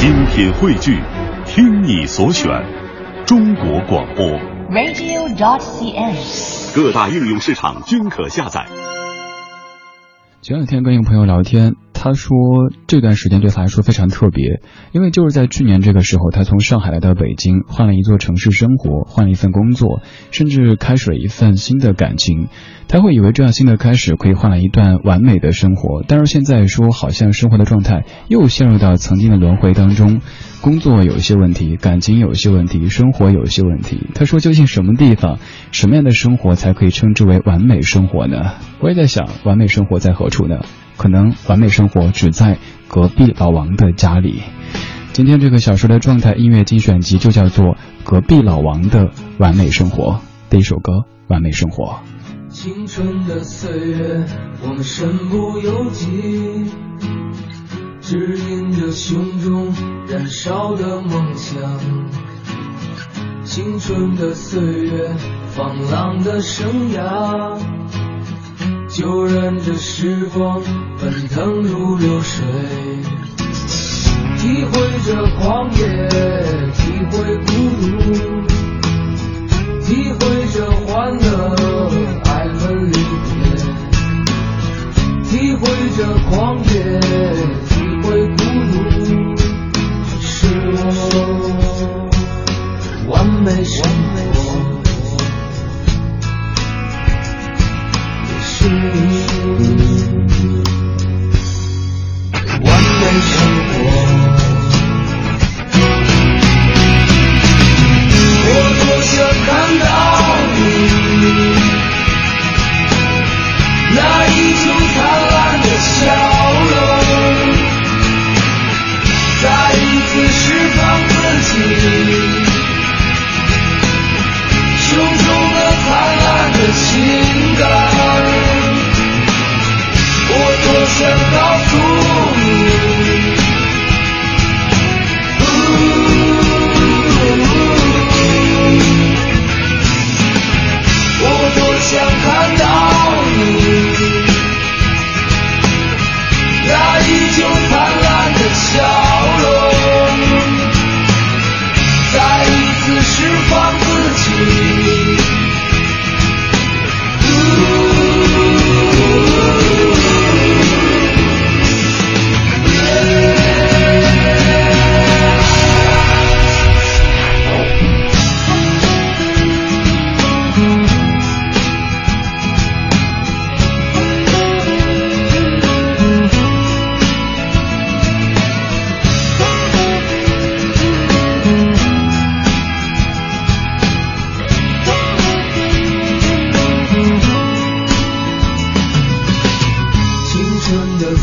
精品汇聚，听你所选，中国广播。radio.cn。各大应用市场均可下载。前两天跟一个朋友聊天，他说这段时间对他来说非常特别，因为就是在去年这个时候，他从上海来到北京，换了一座城市生活，换了一份工作，甚至开始了一份新的感情。他会以为这样新的开始可以换来一段完美的生活，但是现在说好像生活的状态又陷入到曾经的轮回当中，工作有一些问题，感情有一些问题，生活有一些问题。他说究竟什么地方，什么样的生活才可以称之为完美生活呢？我也在想，完美生活在何处呢？可能完美生活只在隔壁老王的家里。今天这个小说的状态音乐精选集就叫做《隔壁老王的完美生活》第一首歌《完美生活》。青春的岁月，我们身不由己，指引着胸中燃烧的梦想。青春的岁月，放浪的生涯，就任这时光奔腾如流水，体会着狂野，体会孤独。体会着欢乐，爱恨离别；体会着狂野，体会孤独，是我完美生活，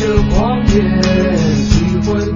着狂野，体会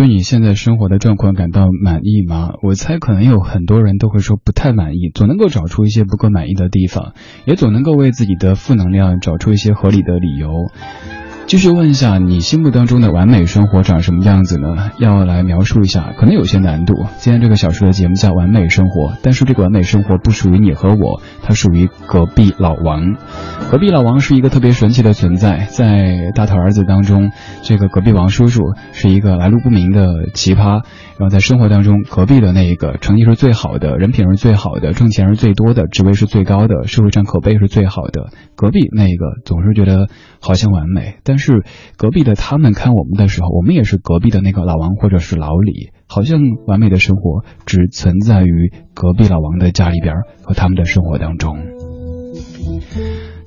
对你现在生活的状况感到满意吗？我猜可能有很多人都会说不太满意，总能够找出一些不够满意的地方，也总能够为自己的负能量找出一些合理的理由。继续问一下，你心目当中的完美生活长什么样子呢？要来描述一下，可能有些难度。今天这个小说的节目叫《完美生活》，但是这个完美生活不属于你和我，它属于隔壁老王。隔壁老王是一个特别神奇的存在，在大头儿子当中，这个隔壁王叔叔是一个来路不明的奇葩。然后在生活当中，隔壁的那一个成绩是最好的，人品是最好的，挣钱是最多的，职位是最高的，社会上口碑是最好的。隔壁那一个总是觉得好像完美，但是隔壁的他们看我们的时候，我们也是隔壁的那个老王或者是老李，好像完美的生活只存在于隔壁老王的家里边和他们的生活当中。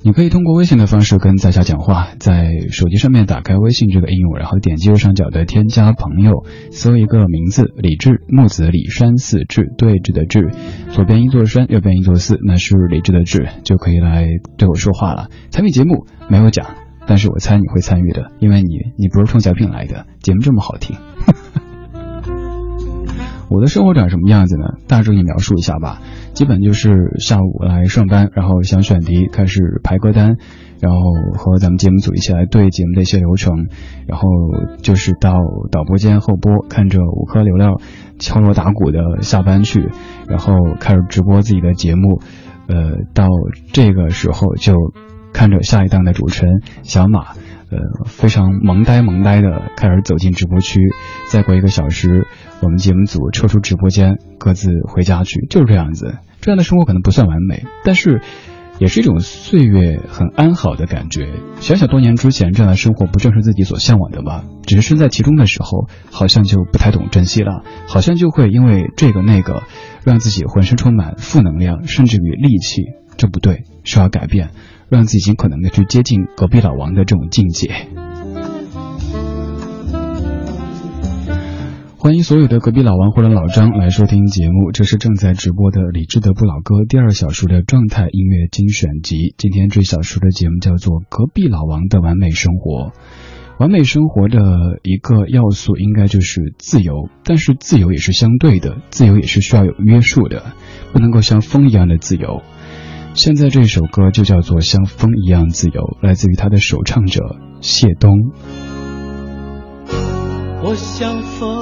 你可以通过微信的方式跟在下讲话，在手机上面打开微信这个应用，然后点击右上角的添加朋友，搜一个名字李志木子李山寺志对峙的志，左边一座山，右边一座寺，那是李志的志，就可以来对我说话了。参与节目没有奖，但是我猜你会参与的，因为你你不是冲小品来的，节目这么好听。我的生活长什么样子呢？大致给你描述一下吧。基本就是下午来上班，然后想选题，开始排歌单，然后和咱们节目组一起来对节目的一些流程，然后就是到导播间后播，看着五颗流量敲锣打鼓的下班去，然后开始直播自己的节目，呃，到这个时候就看着下一档的主持人小马。呃，非常萌呆萌呆的开始走进直播区，再过一个小时，我们节目组撤出直播间，各自回家去，就是这样子。这样的生活可能不算完美，但是也是一种岁月很安好的感觉。想想多年之前，这样的生活不正是自己所向往的吗？只是身在其中的时候，好像就不太懂珍惜了，好像就会因为这个那个，让自己浑身充满负能量，甚至于戾气。这不对，需要改变。让自己尽可能的去接近隔壁老王的这种境界。欢迎所有的隔壁老王或者老张来收听节目，这是正在直播的李志的不老歌第二小时的状态音乐精选集。今天这小时的节目叫做《隔壁老王的完美生活》。完美生活的一个要素应该就是自由，但是自由也是相对的，自由也是需要有约束的，不能够像风一样的自由。现在这首歌就叫做《像风一样自由》，来自于他的首唱者谢东。我像风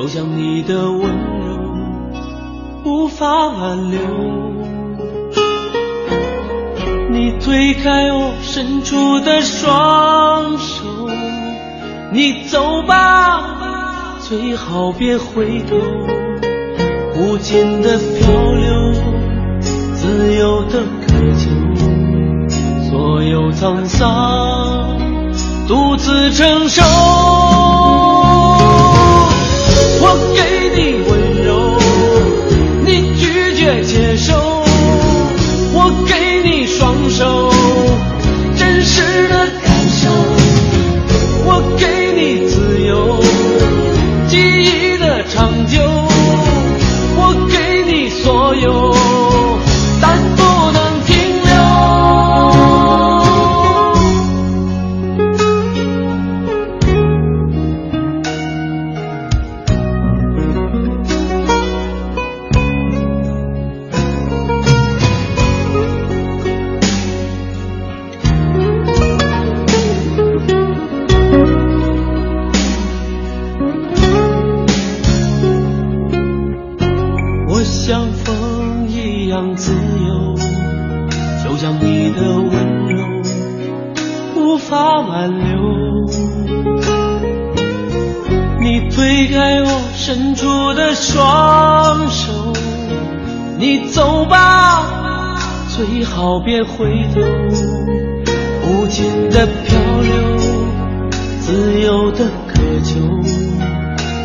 就像你的温柔无法挽留。你推开我伸出的双手，你走吧，最好别回头。无尽的漂流，自由的渴求，所有沧桑独自承受。我给别回头，无尽的漂流，自由的渴求，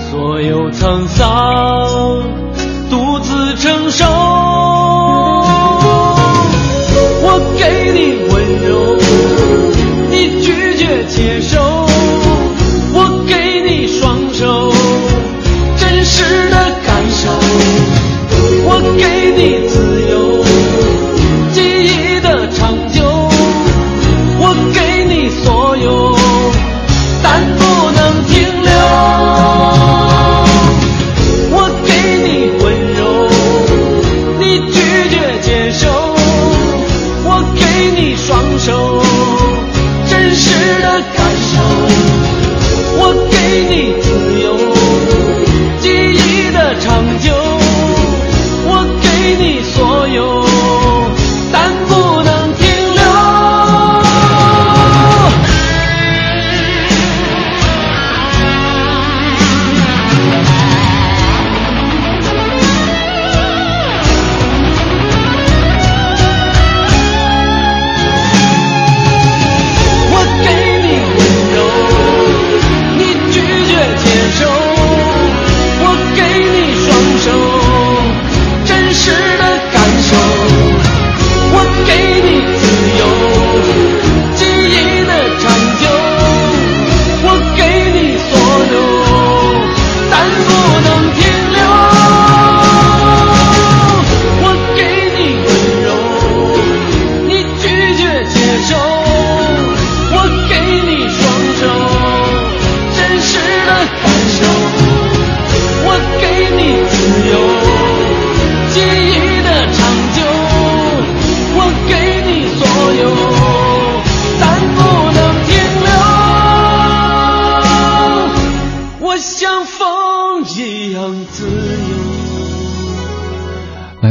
所有沧桑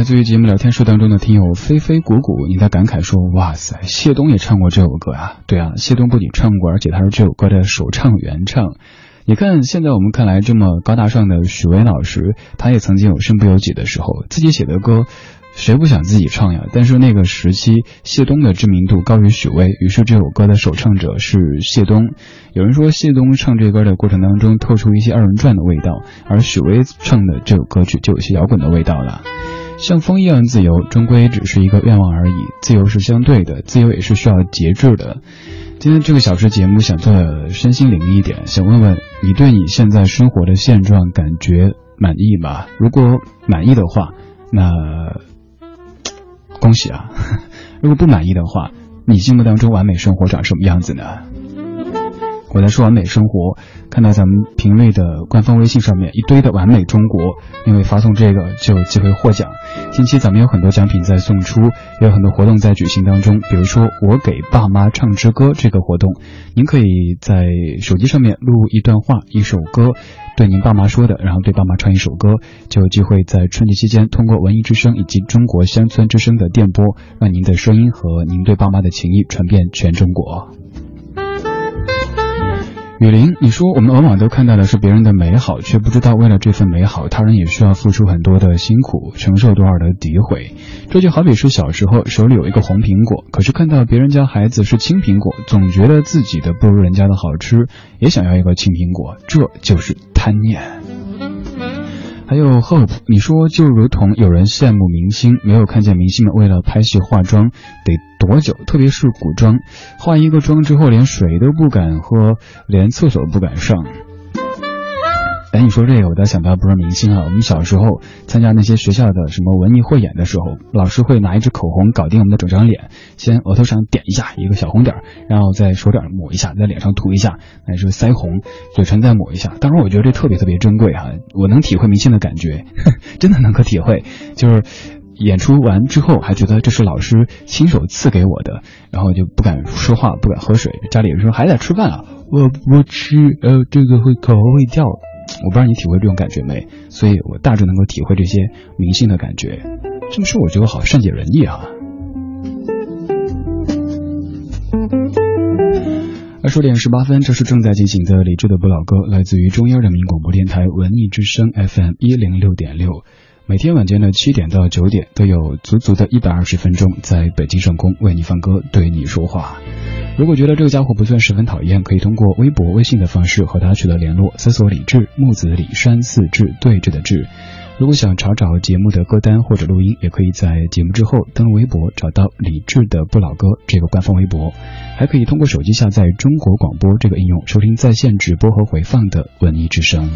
对于节目聊天室当中的听友飞飞鼓鼓，你在感慨说：“哇塞，谢东也唱过这首歌啊！”对啊，谢东不仅唱过，而且他是这首歌的首唱原唱。你看，现在我们看来这么高大上的许巍老师，他也曾经有身不由己的时候，自己写的歌，谁不想自己唱呀？但是那个时期，谢东的知名度高于许巍，于是这首歌的首唱者是谢东。有人说，谢东唱这歌的过程当中透出一些二人转的味道，而许巍唱的这首歌曲就有些摇滚的味道了。像风一样自由，终归只是一个愿望而已。自由是相对的，自由也是需要节制的。今天这个小时节目想做的身心灵一点，想问问你对你现在生活的现状感觉满意吗？如果满意的话，那恭喜啊！如果不满意的话，你心目当中完美生活长什么样子呢？我在说完美生活，看到咱们评论的官方微信上面一堆的完美中国，因为发送这个就有机会获奖。近期咱们有很多奖品在送出，也有很多活动在举行当中。比如说我给爸妈唱支歌这个活动，您可以在手机上面录一段话，一首歌，对您爸妈说的，然后对爸妈唱一首歌，就有机会在春节期间通过文艺之声以及中国乡村之声的电波，让您的声音和您对爸妈的情谊传遍全中国。雨林，你说我们往往都看到的是别人的美好，却不知道为了这份美好，他人也需要付出很多的辛苦，承受多少的诋毁。这就好比是小时候手里有一个红苹果，可是看到别人家孩子是青苹果，总觉得自己的不如人家的好吃，也想要一个青苹果，这就是贪念。还有 hope，你说就如同有人羡慕明星，没有看见明星们为了拍戏化妆得多久，特别是古装，化一个妆之后连水都不敢喝，连厕所不敢上。哎，你说这个，我倒想到不是明星啊。我们小时候参加那些学校的什么文艺汇演的时候，老师会拿一支口红搞定我们的整张脸，先额头上点一下一个小红点，然后在手点抹一下，在脸上涂一下，还是腮红、嘴唇再抹一下。当然，我觉得这特别特别珍贵哈，我能体会明星的感觉，真的能够体会。就是演出完之后，还觉得这是老师亲手赐给我的，然后就不敢说话，不敢喝水。家里人说还在吃饭啊，我不吃，呃，这个会口红会掉。我不知道你体会这种感觉没，所以我大致能够体会这些明星的感觉。这么说我觉得好善解人意啊。二十点十八分，这是正在进行的理智的不老歌，来自于中央人民广播电台文艺之声 FM 一零六点六。每天晚间的七点到九点，都有足足的一百二十分钟在北京上空为你放歌，对你说话。如果觉得这个家伙不算十分讨厌，可以通过微博、微信的方式和他取得联络，搜索“李志木子李山四志对峙的志”。如果想查找节目的歌单或者录音，也可以在节目之后登录微博找到李志的不老歌这个官方微博，还可以通过手机下载中国广播这个应用收听在线直播和回放的文艺之声。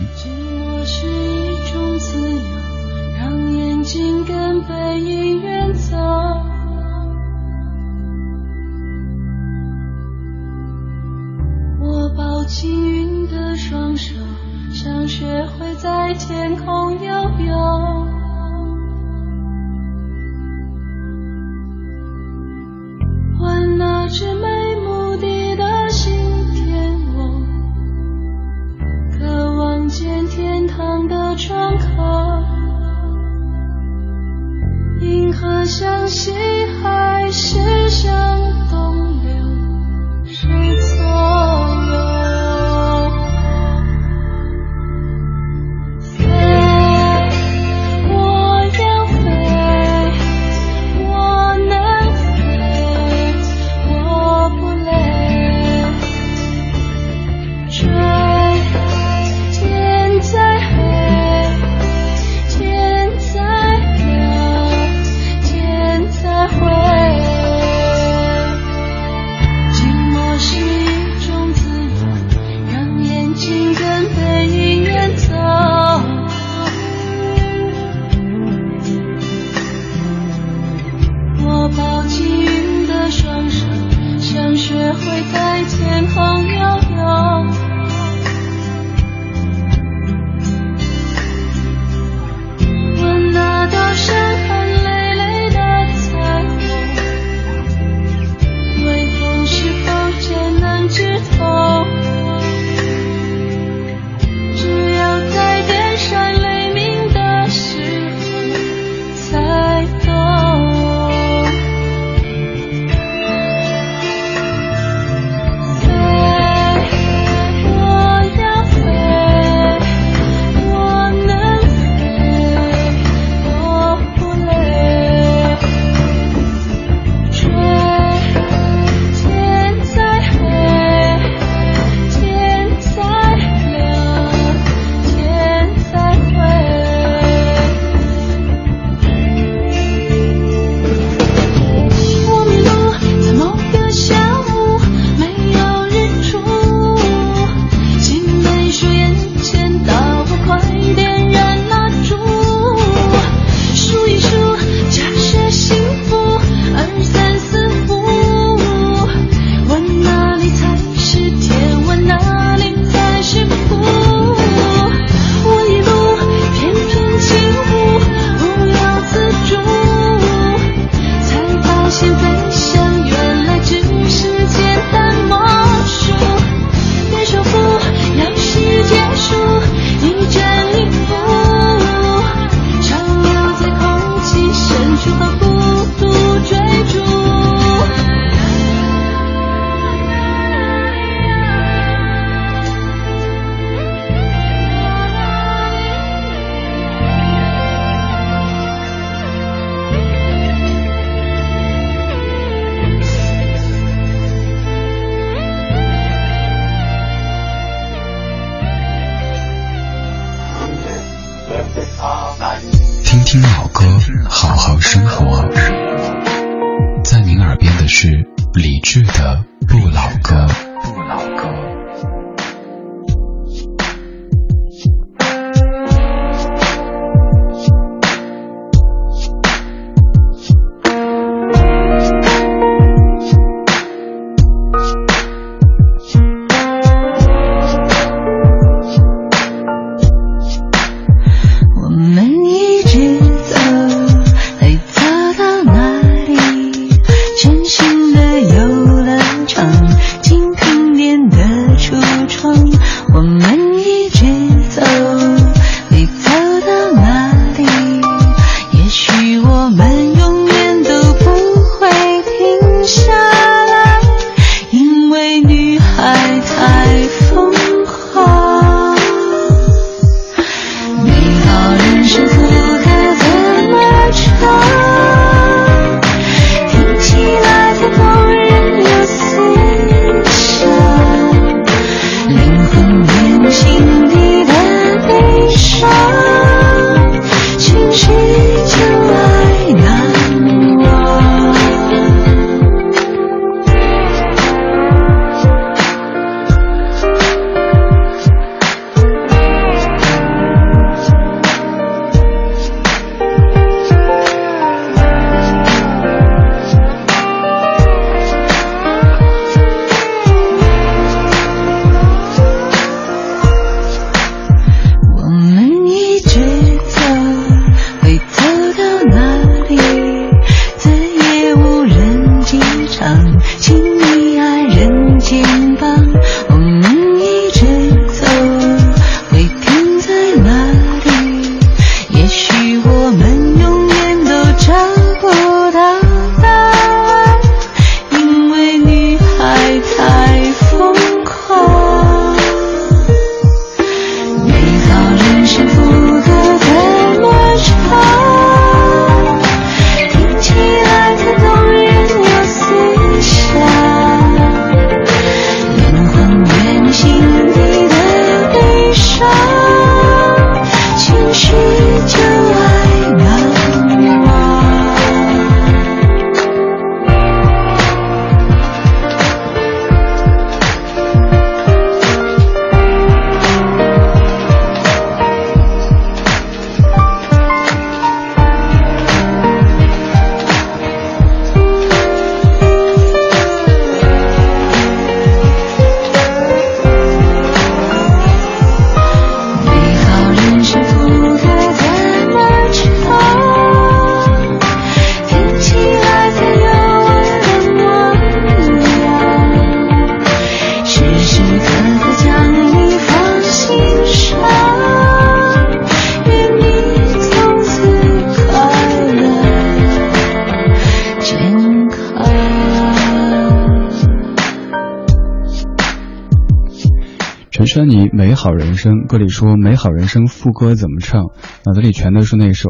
生，歌里说美好人生副歌怎么唱？脑子里全都是那首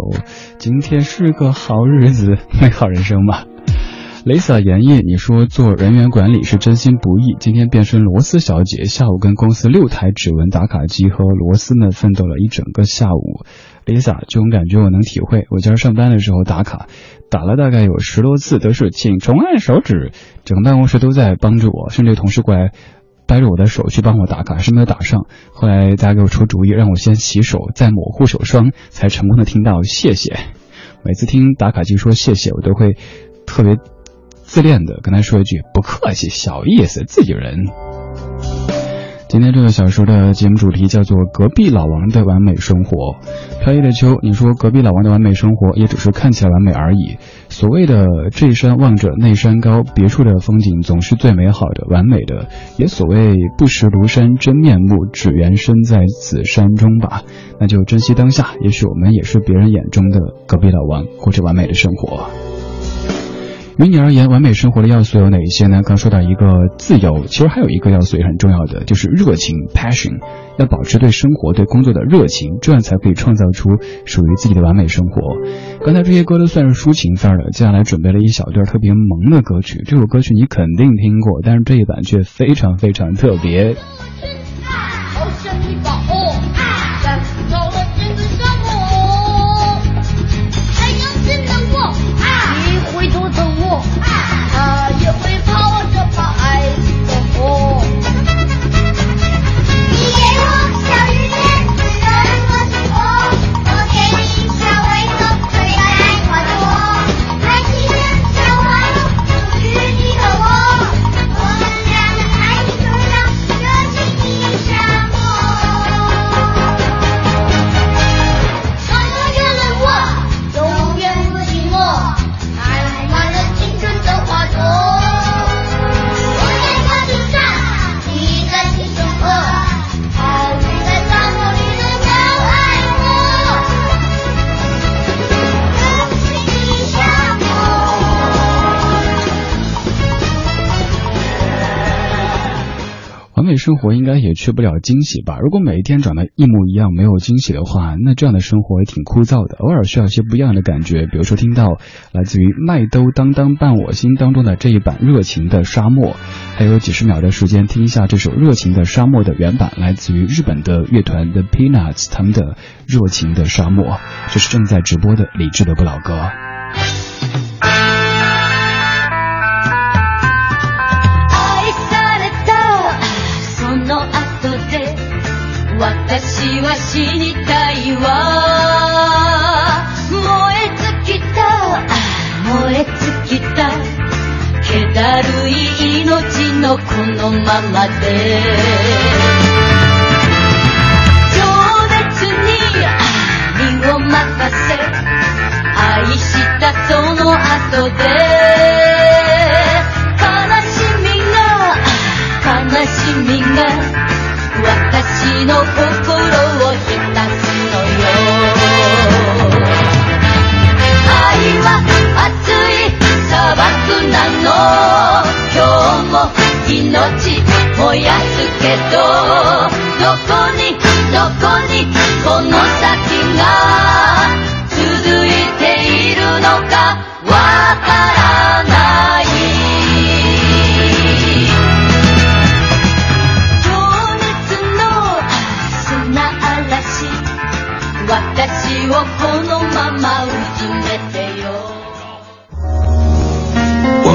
今天是个好日子，美好人生嘛。雷洒言叶，你说做人员管理是真心不易，今天变身螺丝小姐，下午跟公司六台指纹打卡机和螺丝们奋斗了一整个下午。雷洒，这种感觉我能体会。我今儿上班的时候打卡，打了大概有十多次，都是请重按手指，整个办公室都在帮助我，甚至同事过来。掰着我的手去帮我打卡，还是没有打上。后来大家给我出主意，让我先洗手，再抹护手霜，才成功的听到谢谢。每次听打卡机说谢谢，我都会特别自恋的跟他说一句不客气，小意思，自己人。今天这个小说的节目主题叫做《隔壁老王的完美生活》。飘逸的秋，你说隔壁老王的完美生活也只是看起来完美而已。所谓的这山望着那山高，别处的风景总是最美好的、完美的。也所谓不识庐山真面目，只缘身在此山中吧。那就珍惜当下，也许我们也是别人眼中的隔壁老王，过着完美的生活。于你而言，完美生活的要素有哪一些呢？刚说到一个自由，其实还有一个要素也很重要的，就是热情 （passion）。要保持对生活、对工作的热情，这样才可以创造出属于自己的完美生活。刚才这些歌都算是抒情范儿的，接下来准备了一小段特别萌的歌曲。这首歌曲你肯定听过，但是这一版却非常非常特别。好像一把火，生活应该也缺不了惊喜吧？如果每一天长得一模一样，没有惊喜的话，那这样的生活也挺枯燥的。偶尔需要一些不一样的感觉，比如说听到来自于麦兜当当伴我心当中的这一版热情的沙漠，还有几十秒的时间听一下这首热情的沙漠的原版，来自于日本的乐团 The Peanuts 他们的热情的沙漠，这是正在直播的理智的不老歌。私は死にたいわ。燃え尽きた燃え尽きた気だるい命のこのままで。情熱に身を任せ愛したその後で。悲しみが悲しみが私の心を浸すのよ。愛は熱い砂漠なの。今日も命燃やすけどどこ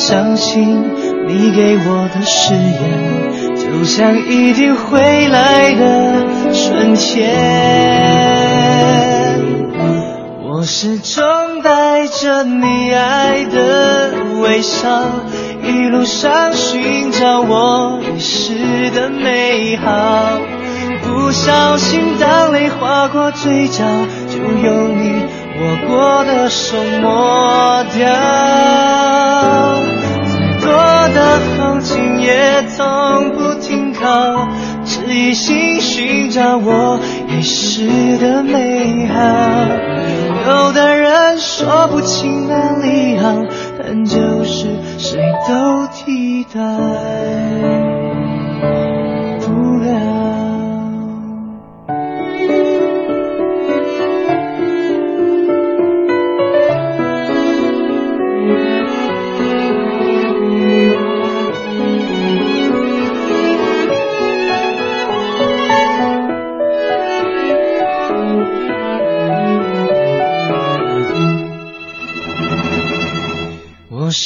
相信你给我的誓言，就像一定会来的春天。我始终带着你爱的微笑，一路上寻找我遗失的美好。不小心，当泪划过嘴角，就用你握过的手抹掉。再多的风景也从不停靠，只一心寻找我遗失的美好。有的人说不清哪里好，但就是谁都替代。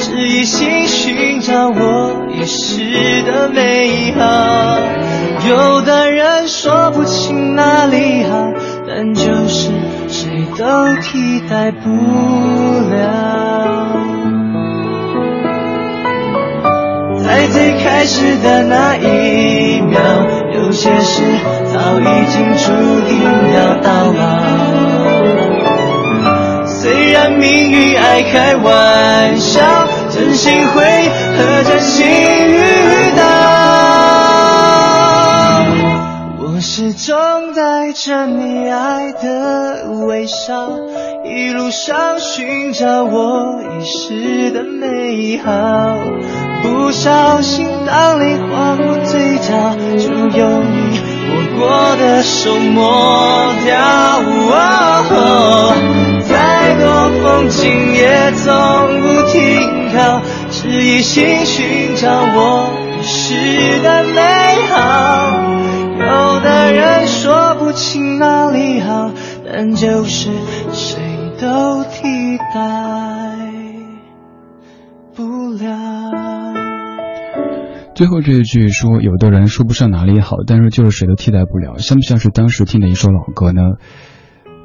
只一心寻找我遗失的美好。有的人说不清哪里好，但就是谁都替代不了。在最开始的那一秒，有些事早已经注定要到老。虽然命运爱开玩笑。真心会和真心遇到。我始终带着你爱的微笑，一路上寻找我遗失的美好。不小心，当你划过嘴角，就有你握过的手抹掉。再多风景也总不停靠，只一心寻找我遗失的美好。有的人说不清哪里好，但就是谁都替代不了。最后这一句说，有的人说不上哪里好，但是就是谁都替代不了，像不像是当时听的一首老歌呢？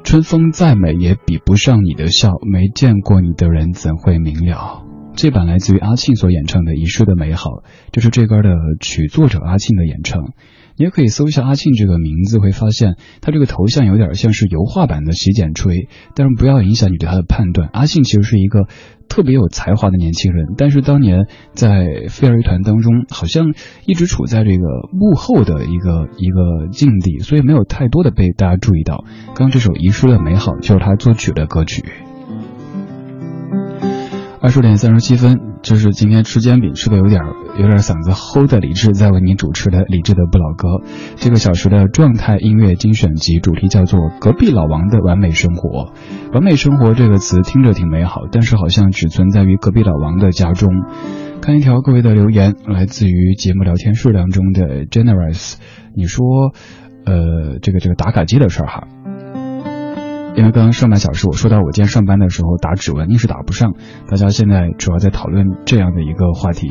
春风再美也比不上你的笑，没见过你的人怎会明了？这版来自于阿庆所演唱的《遗失的美好》，就是这歌的曲作者阿庆的演唱。你也可以搜一下阿庆这个名字，会发现他这个头像有点像是油画版的洗剪吹，但是不要影响你对他的判断。阿庆其实是一个特别有才华的年轻人，但是当年在飞儿乐团当中，好像一直处在这个幕后的一个一个境地，所以没有太多的被大家注意到。刚刚这首《遗失的美好》就是他作曲的歌曲。二十点三十七分，就是今天吃煎饼吃的有点有点嗓子齁的李志在为你主持的李志的不老歌，这个小时的状态音乐精选集主题叫做隔壁老王的完美生活。完美生活这个词听着挺美好，但是好像只存在于隔壁老王的家中。看一条各位的留言，来自于节目聊天室当中的 Generous，你说，呃，这个这个打卡机的事儿哈。因为刚刚上半小时我说到我今天上班的时候打指纹硬是打不上，大家现在主要在讨论这样的一个话题，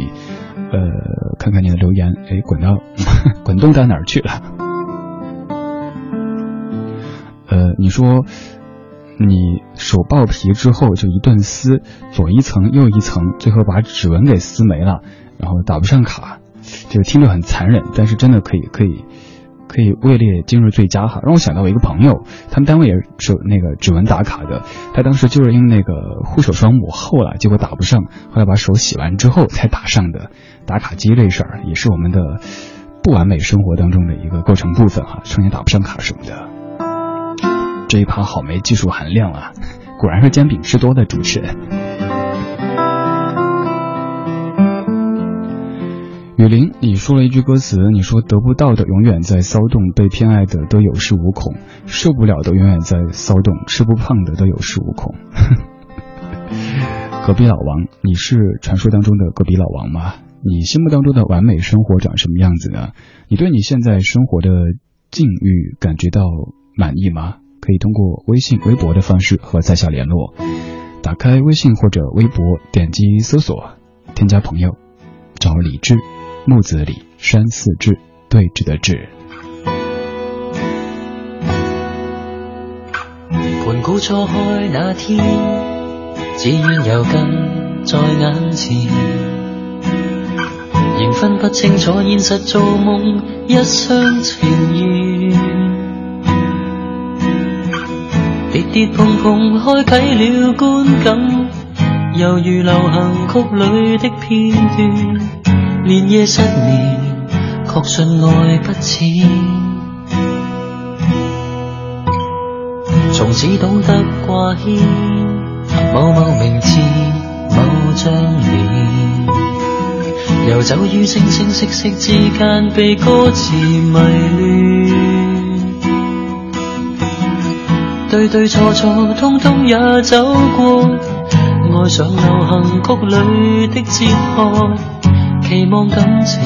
呃，看看你的留言，哎，滚到 滚动到哪儿去了？呃，你说你手爆皮之后就一顿撕，左一层右一层，最后把指纹给撕没了，然后打不上卡，这个听着很残忍，但是真的可以可以。可以位列今日最佳哈，让我想到我一个朋友，他们单位也是那个指纹打卡的，他当时就是因为那个护手霜抹厚了，结果打不上，后来把手洗完之后才打上的。打卡机这事儿也是我们的不完美生活当中的一个构成部分哈，常年打不上卡什么的。这一趴好没技术含量啊，果然是煎饼吃多的主持人。雨林，你说了一句歌词，你说得不到的永远在骚动，被偏爱的都有恃无恐，受不了的永远在骚动，吃不胖的都有恃无恐。隔壁老王，你是传说当中的隔壁老王吗？你心目当中的完美生活长什么样子呢？你对你现在生活的境遇感觉到满意吗？可以通过微信、微博的方式和在下联络。打开微信或者微博，点击搜索，添加朋友，找李志。木子李山寺志对峙的志。盘古初开那天，只愿有根在眼前，仍分不清楚现实做梦，一厢情愿。跌跌碰碰开启了观感，犹如流行曲里的片段。连夜失眠，确信爱不浅。从此懂得挂牵，某某名字，某张脸，游走于清清晰晰之间，被歌词迷乱。对对错错，通通也走过，爱上流行曲里的哲学。期望感情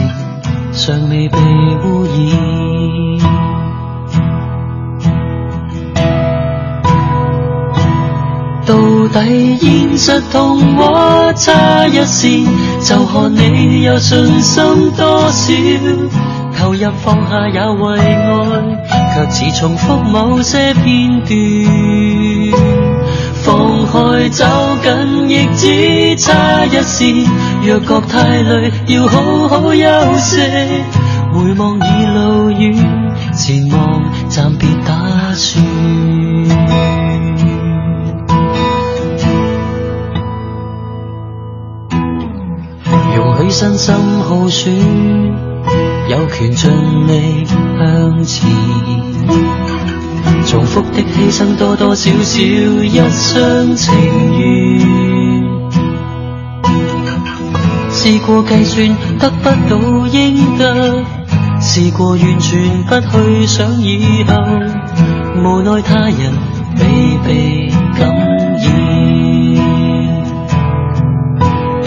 尚未被污染，到底现实同我差一线，就看你有信心多少，投入放下也为爱，却似重复某些片段。放开走近，亦只差一线。若觉太累，要好好休息。回望已路远，前望暂别打算。容许身心耗損，有權盡力向前。重複的犧牲多多少少一厢情愿。试过计算得不到应得，试过完全不去想以后，无奈他人未被感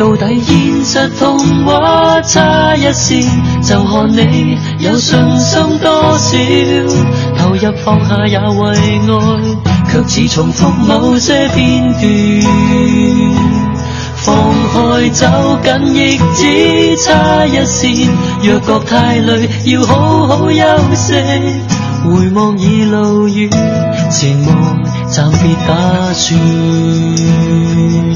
到底現實童話差一線，就看你有信心多少，投入放下也为愛，卻似重复某些片段。放開走緊亦只差一線，若覺太累，要好好休息。回望已路遠，前望暫別打算。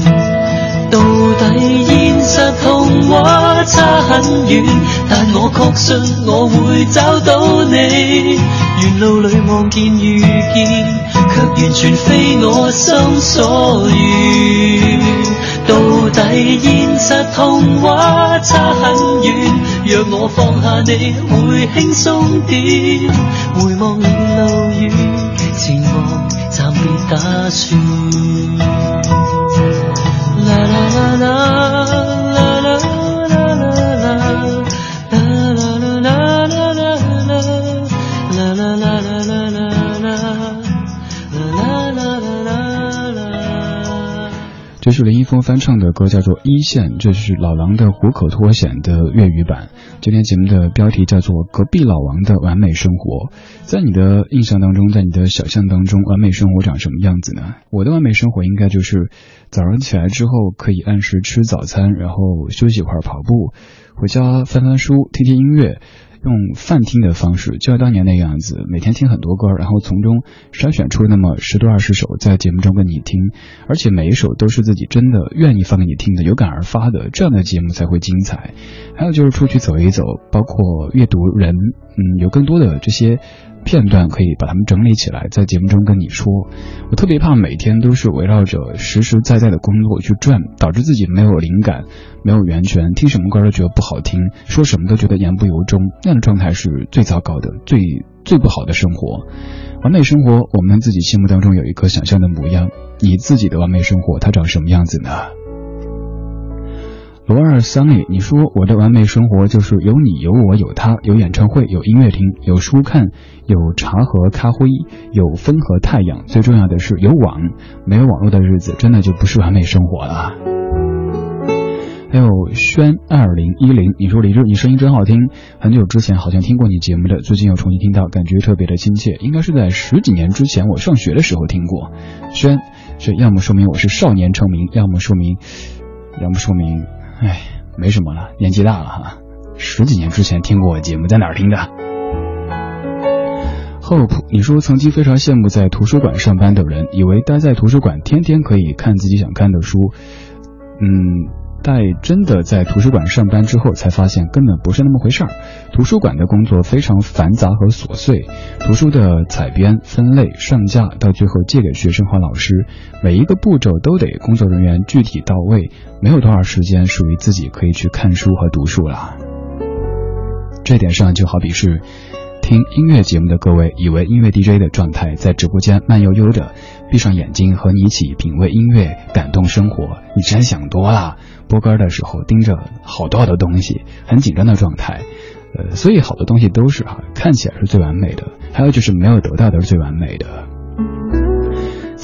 到底現實童話差很遠，但我確信我會找到你。沿路里望見遇見，卻完全非我心所願。到底現實童話差很遠，若我放下你會輕鬆點。回望已路遠，前望暫別打算。这是林一峰翻唱的歌，叫做《一线》，这是老狼的《虎口脱险》的粤语版。今天节目的标题叫做《隔壁老王的完美生活》。在你的印象当中，在你的想象当中，完美生活长什么样子呢？我的完美生活应该就是早上起来之后可以按时吃早餐，然后休息一会儿跑步，回家翻翻书，听听音乐。用泛听的方式，就像当年那样子，每天听很多歌，然后从中筛选出那么十多二十首，在节目中跟你听，而且每一首都是自己真的愿意放给你听的，有感而发的，这样的节目才会精彩。还有就是出去走一走，包括阅读人，嗯，有更多的这些片段可以把它们整理起来，在节目中跟你说。我特别怕每天都是围绕着实实在在的工作去转，导致自己没有灵感，没有源泉，听什么歌都觉得不好听，说什么都觉得言不由衷，那样的状态是最糟糕的，最最不好的生活。完美生活，我们自己心目当中有一个想象的模样，你自己的完美生活，它长什么样子呢？罗二三里，你说我的完美生活就是有你有我有他有演唱会有音乐厅有书看有茶和咖啡有风和太阳，最重要的是有网，没有网络的日子真的就不是完美生活了。还有轩二零一零，你说李志，你声音真好听，很久之前好像听过你节目的，最近又重新听到，感觉特别的亲切，应该是在十几年之前我上学的时候听过。轩，这要么说明我是少年成名，要么说明，要么说明。哎，没什么了，年纪大了哈。十几年之前听过我节目，在哪儿听的？Hope，你说曾经非常羡慕在图书馆上班的人，以为待在图书馆天天可以看自己想看的书。嗯，待真的在图书馆上班之后，才发现根本不是那么回事儿。图书馆的工作非常繁杂和琐碎，图书的采编、分类、上架，到最后借给学生和老师，每一个步骤都得工作人员具体到位，没有多少时间属于自己可以去看书和读书了。这点上就好比是。听音乐节目的各位，以为音乐 DJ 的状态，在直播间慢悠悠的闭上眼睛，和你一起品味音乐，感动生活。你真想多了。播歌的时候盯着好多好多东西，很紧张的状态。呃，所以好多东西都是哈，看起来是最完美的，还有就是没有得到的是最完美的。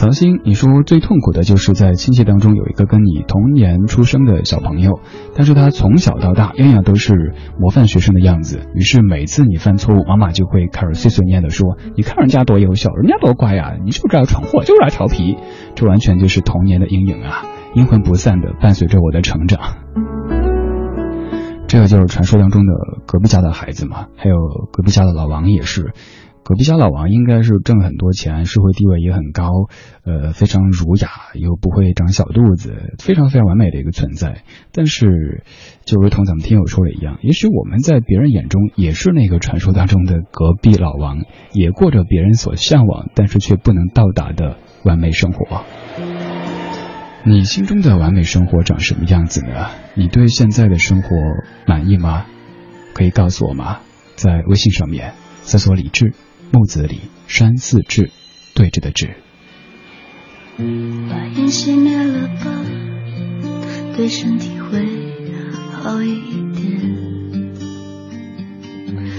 曹鑫，你说最痛苦的就是在亲戚当中有一个跟你同年出生的小朋友，但是他从小到大样样都是模范学生的样子，于是每次你犯错误，妈妈就会开始碎碎念的说：“你看人家多优秀，人家多乖呀，你就是爱闯祸，就是爱调皮。”这完全就是童年的阴影啊，阴魂不散的伴随着我的成长。这个就是传说当中的隔壁家的孩子嘛，还有隔壁家的老王也是。隔壁家老王应该是挣很多钱，社会地位也很高，呃，非常儒雅，又不会长小肚子，非常非常完美的一个存在。但是，就如同咱们听友说的一样，也许我们在别人眼中也是那个传说当中的隔壁老王，也过着别人所向往但是却不能到达的完美生活。你心中的完美生活长什么样子呢？你对现在的生活满意吗？可以告诉我吗？在微信上面搜索“李志木子李山寺志对着的志。把烟熄灭了吧，对身体会好一点。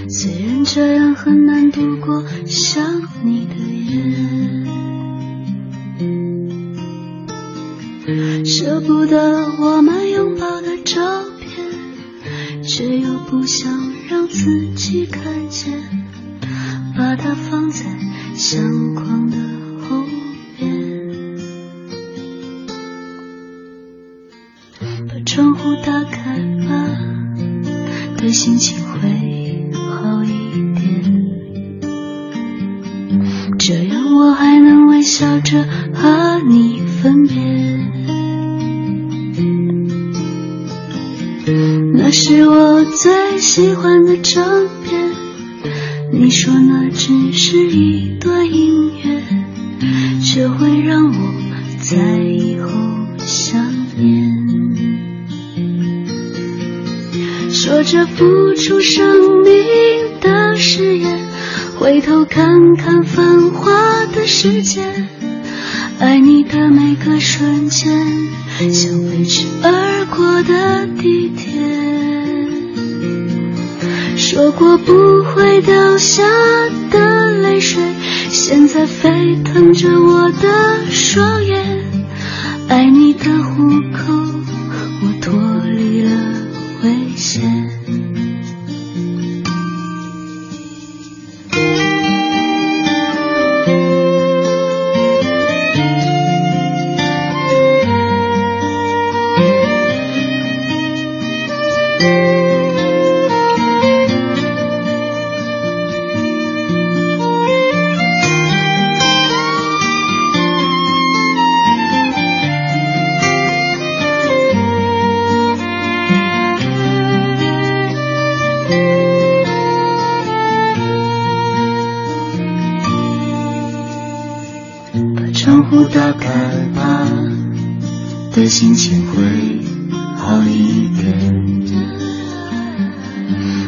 虽然这样很难度过想你的夜，舍不得我们拥抱的照片，却又不想让自己看见，把它放在相框的后边。把窗户打开吧，对心情会好一点。这样我还能微笑着和你分别。那是我最喜欢的照片，你说那只是一段音乐，却会让我在以后想念。说着付出生命的誓言，回头看看繁华的世界，爱你的每个瞬间，疼着我的大概吧，对心情会好一点。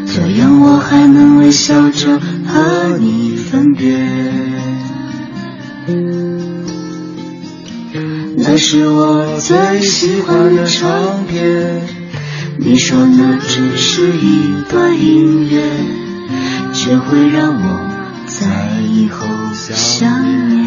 这样我还能微笑着和你分别。那是我最喜欢的唱片，你说那只是一段音乐，却会让我在以后想念。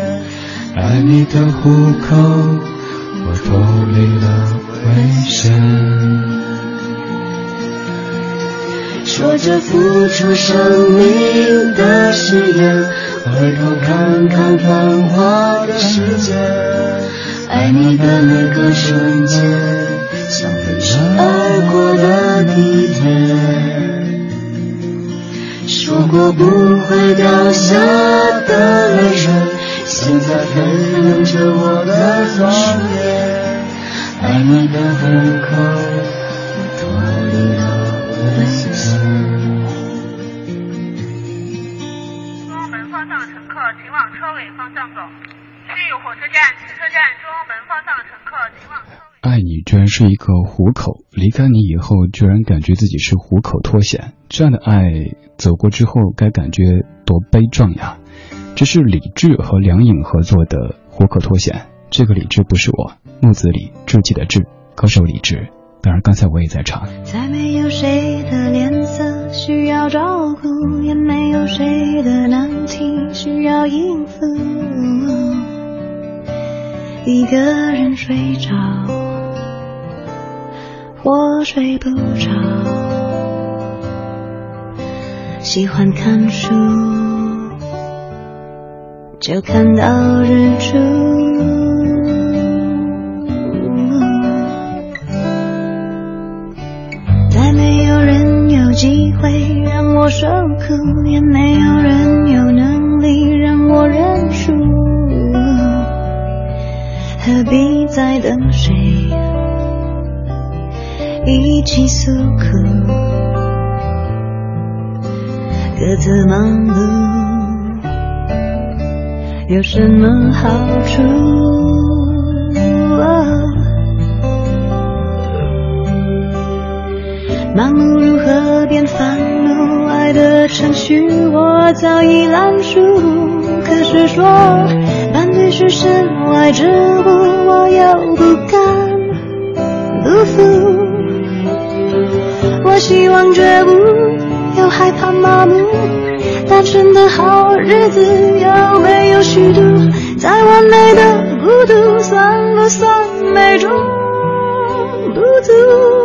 爱你的虎口，我脱离了危险。说着付出生命的誓言，回头看看繁华的世界，爱你的每个瞬间，像飞驰而过的地铁。说过不会掉下的泪水，现在沸腾着我的双眼。爱你的虎口，我脱离了危险。中央门方向的乘客，请往车尾方向走。去火车站、汽车站中央门方向的乘客，请往车尾。爱你居然是一个虎口，离开你以后居然感觉自己是虎口脱险，这样的爱走过之后该感觉多悲壮呀！这是李志和梁颖合作的《虎口脱险》，这个李志不是我，木子李，志气的志，歌手李志。当然，刚才我也在唱。再没有谁的脸色需要照顾，也没有谁的难题需要应付。一个人睡着，或睡不着，喜欢看书，就看到日出。再没有人有机会让我受苦，也没有人有能力让我认输。何必再等谁一起诉苦？各自忙碌有什么好处？盲目如何变烦怒？爱的程序我早已烂熟。可是说伴侣是身外之物，我又不甘不服。我希望觉悟，又害怕麻木。单纯的好日子有没有虚度？再完美的孤独，算不算美中不足？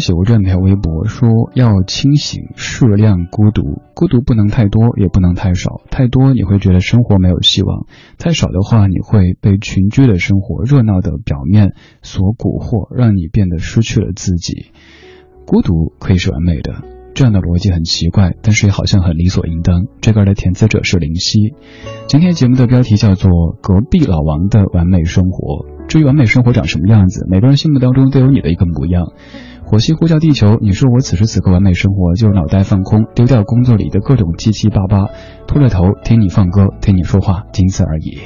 写过这样一条微博，说要清醒，适量孤独，孤独不能太多，也不能太少。太多你会觉得生活没有希望，太少的话你会被群居的生活、热闹的表面所蛊惑，让你变得失去了自己。孤独可以是完美的，这样的逻辑很奇怪，但是也好像很理所应当。这歌的填词者是林夕。今天节目的标题叫做《隔壁老王的完美生活》。至于完美生活长什么样子，每个人心目当中都有你的一个模样。火星呼叫地球，你说我此时此刻完美生活就是脑袋放空，丢掉工作里的各种七七八八，秃了头听你放歌，听你说话，仅此而已。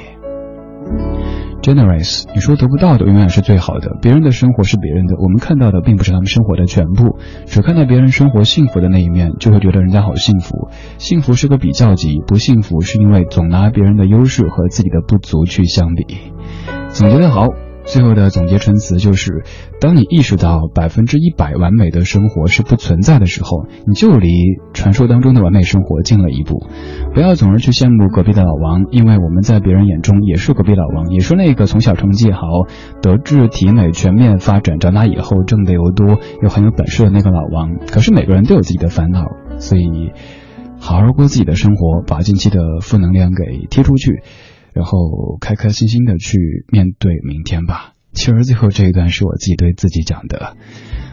Generous，你说得不到的永远是最好的。别人的生活是别人的，我们看到的并不是他们生活的全部。只看到别人生活幸福的那一面，就会觉得人家好幸福。幸福是个比较级，不幸福是因为总拿别人的优势和自己的不足去相比。总结的好。最后的总结陈词就是：当你意识到百分之一百完美的生活是不存在的时候，你就离传说当中的完美生活近了一步。不要总是去羡慕隔壁的老王，因为我们在别人眼中也是隔壁老王，也是那个从小成绩好、德智体美全面发展，长大以后挣得又多又很有本事的那个老王。可是每个人都有自己的烦恼，所以好好过自己的生活，把近期的负能量给踢出去。然后开开心心的去面对明天吧。其实最后这一段是我自己对自己讲的。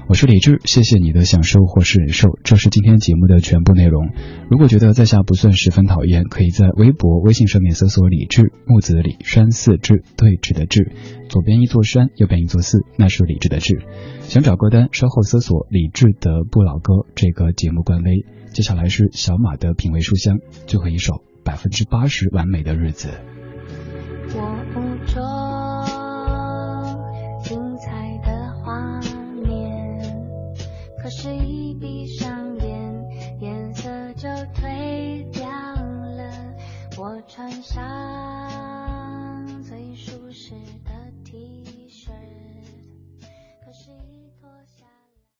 我是李志，谢谢你的享受或是忍受，这是今天节目的全部内容。如果觉得在下不算十分讨厌，可以在微博、微信上面搜索“李志木子李山寺志对峙的志，左边一座山，右边一座寺，那是李志的志。想找歌单，稍后搜索“李志的不老歌”这个节目官微。接下来是小马的品味书香，最后一首百分之八十完美的日子。穿上。